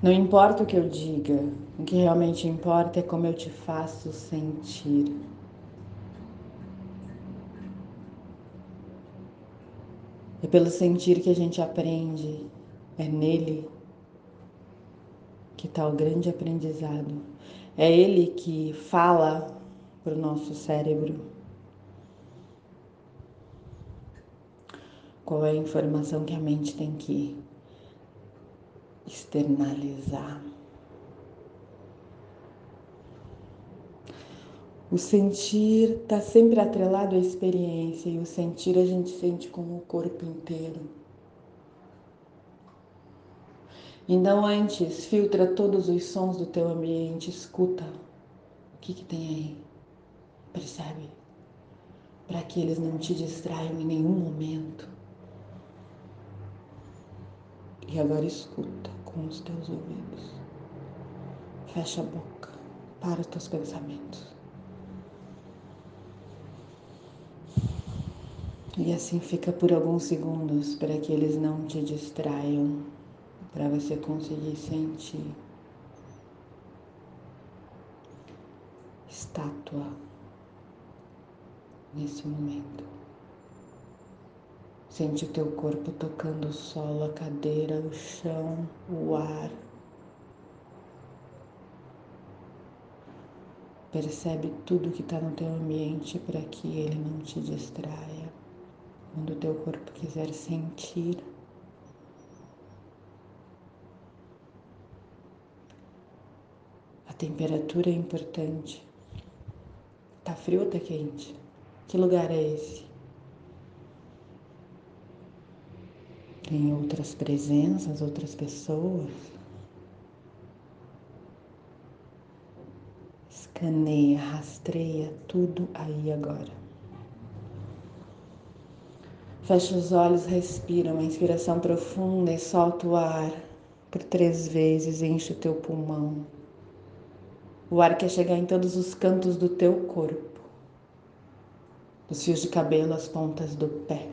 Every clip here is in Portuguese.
Não importa o que eu diga, o que realmente importa é como eu te faço sentir. É pelo sentir que a gente aprende, é nele que está o grande aprendizado. É ele que fala para o nosso cérebro. Qual é a informação que a mente tem que externalizar? O sentir está sempre atrelado à experiência e o sentir a gente sente com o corpo inteiro. Então, antes, filtra todos os sons do teu ambiente, escuta o que, que tem aí. Percebe? Para que eles não te distraiam em nenhum momento. E agora escuta com os teus ouvidos. Fecha a boca. Para os teus pensamentos. E assim fica por alguns segundos para que eles não te distraiam, para você conseguir sentir. Estátua nesse momento. Sente o teu corpo tocando o solo, a cadeira, o chão, o ar. Percebe tudo que está no teu ambiente para que ele não te distraia quando o teu corpo quiser sentir. A temperatura é importante. Tá frio ou tá quente? Que lugar é esse? Tem outras presenças, outras pessoas? Escaneia, rastreia tudo aí agora. Fecha os olhos, respira uma inspiração profunda e solta o ar por três vezes, enche o teu pulmão. O ar quer chegar em todos os cantos do teu corpo, dos fios de cabelo às pontas do pé.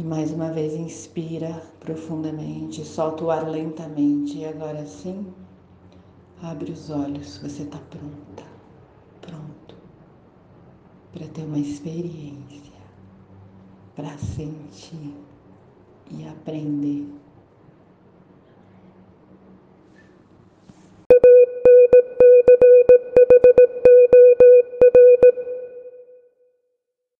E mais uma vez inspira profundamente, solta o ar lentamente. E agora sim, abre os olhos, você está pronta, pronto para ter uma experiência, para sentir e aprender